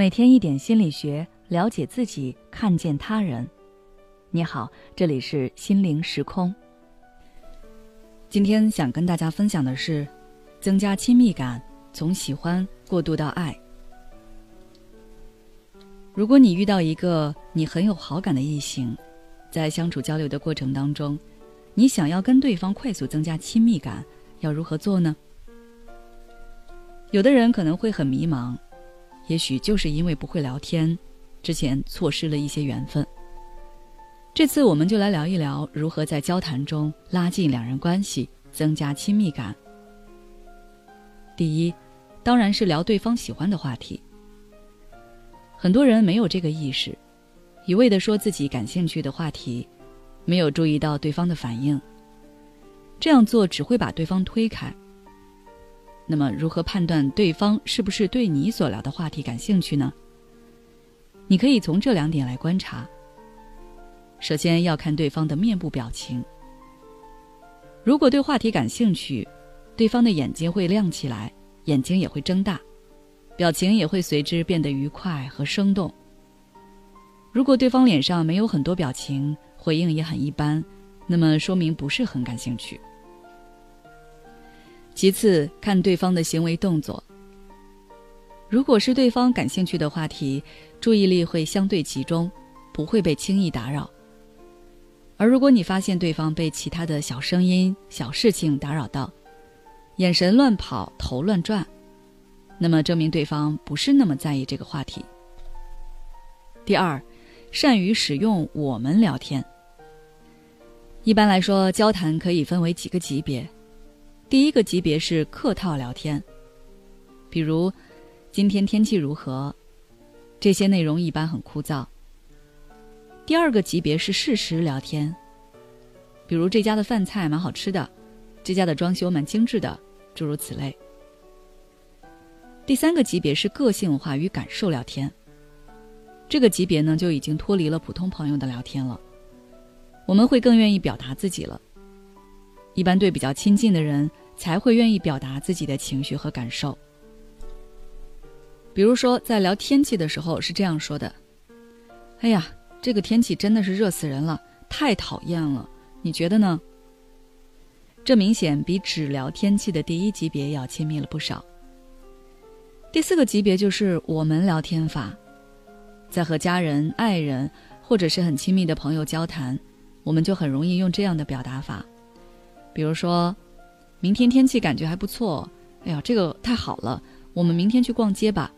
每天一点心理学，了解自己，看见他人。你好，这里是心灵时空。今天想跟大家分享的是，增加亲密感，从喜欢过渡到爱。如果你遇到一个你很有好感的异性，在相处交流的过程当中，你想要跟对方快速增加亲密感，要如何做呢？有的人可能会很迷茫。也许就是因为不会聊天，之前错失了一些缘分。这次我们就来聊一聊如何在交谈中拉近两人关系，增加亲密感。第一，当然是聊对方喜欢的话题。很多人没有这个意识，一味的说自己感兴趣的话题，没有注意到对方的反应。这样做只会把对方推开。那么，如何判断对方是不是对你所聊的话题感兴趣呢？你可以从这两点来观察。首先要看对方的面部表情。如果对话题感兴趣，对方的眼睛会亮起来，眼睛也会睁大，表情也会随之变得愉快和生动。如果对方脸上没有很多表情，回应也很一般，那么说明不是很感兴趣。其次，看对方的行为动作。如果是对方感兴趣的话题，注意力会相对集中，不会被轻易打扰。而如果你发现对方被其他的小声音、小事情打扰到，眼神乱跑、头乱转，那么证明对方不是那么在意这个话题。第二，善于使用“我们”聊天。一般来说，交谈可以分为几个级别。第一个级别是客套聊天，比如今天天气如何，这些内容一般很枯燥。第二个级别是事实聊天，比如这家的饭菜蛮好吃的，这家的装修蛮精致的，诸如此类。第三个级别是个性化与感受聊天，这个级别呢就已经脱离了普通朋友的聊天了，我们会更愿意表达自己了。一般对比较亲近的人。才会愿意表达自己的情绪和感受。比如说，在聊天气的时候是这样说的：“哎呀，这个天气真的是热死人了，太讨厌了。你觉得呢？”这明显比只聊天气的第一级别要亲密了不少。第四个级别就是我们聊天法，在和家人、爱人或者是很亲密的朋友交谈，我们就很容易用这样的表达法，比如说。明天天气感觉还不错，哎呀，这个太好了！我们明天去逛街吧。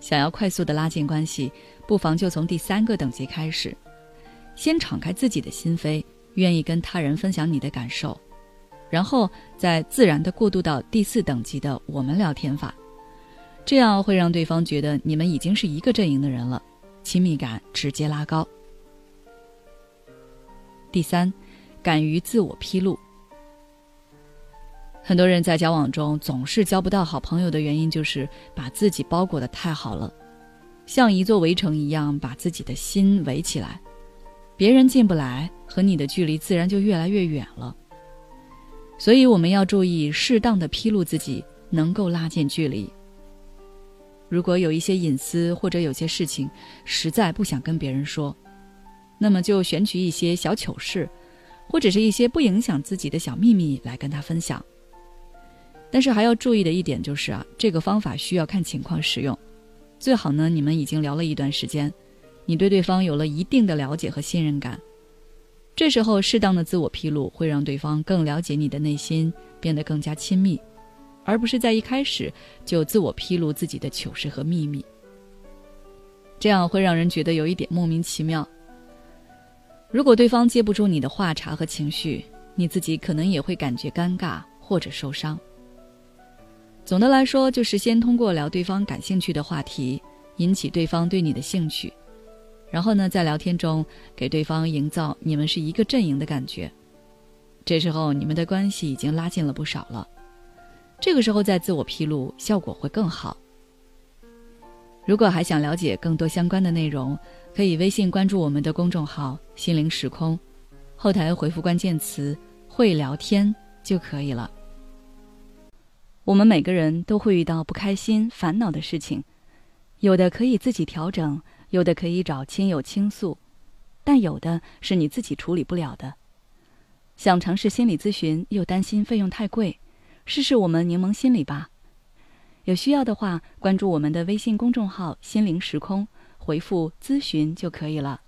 想要快速的拉近关系，不妨就从第三个等级开始，先敞开自己的心扉，愿意跟他人分享你的感受，然后再自然的过渡到第四等级的我们聊天法，这样会让对方觉得你们已经是一个阵营的人了，亲密感直接拉高。第三，敢于自我披露。很多人在交往中总是交不到好朋友的原因，就是把自己包裹的太好了，像一座围城一样把自己的心围起来，别人进不来，和你的距离自然就越来越远了。所以我们要注意适当的披露自己，能够拉近距离。如果有一些隐私或者有些事情实在不想跟别人说，那么就选取一些小糗事，或者是一些不影响自己的小秘密来跟他分享。但是还要注意的一点就是啊，这个方法需要看情况使用，最好呢你们已经聊了一段时间，你对对方有了一定的了解和信任感，这时候适当的自我披露会让对方更了解你的内心，变得更加亲密，而不是在一开始就自我披露自己的糗事和秘密，这样会让人觉得有一点莫名其妙。如果对方接不住你的话茬和情绪，你自己可能也会感觉尴尬或者受伤。总的来说，就是先通过聊对方感兴趣的话题，引起对方对你的兴趣，然后呢，在聊天中给对方营造你们是一个阵营的感觉。这时候你们的关系已经拉近了不少了。这个时候再自我披露，效果会更好。如果还想了解更多相关的内容，可以微信关注我们的公众号“心灵时空”，后台回复关键词“会聊天”就可以了。我们每个人都会遇到不开心、烦恼的事情，有的可以自己调整，有的可以找亲友倾诉，但有的是你自己处理不了的。想尝试心理咨询，又担心费用太贵，试试我们柠檬心理吧。有需要的话，关注我们的微信公众号“心灵时空”，回复“咨询”就可以了。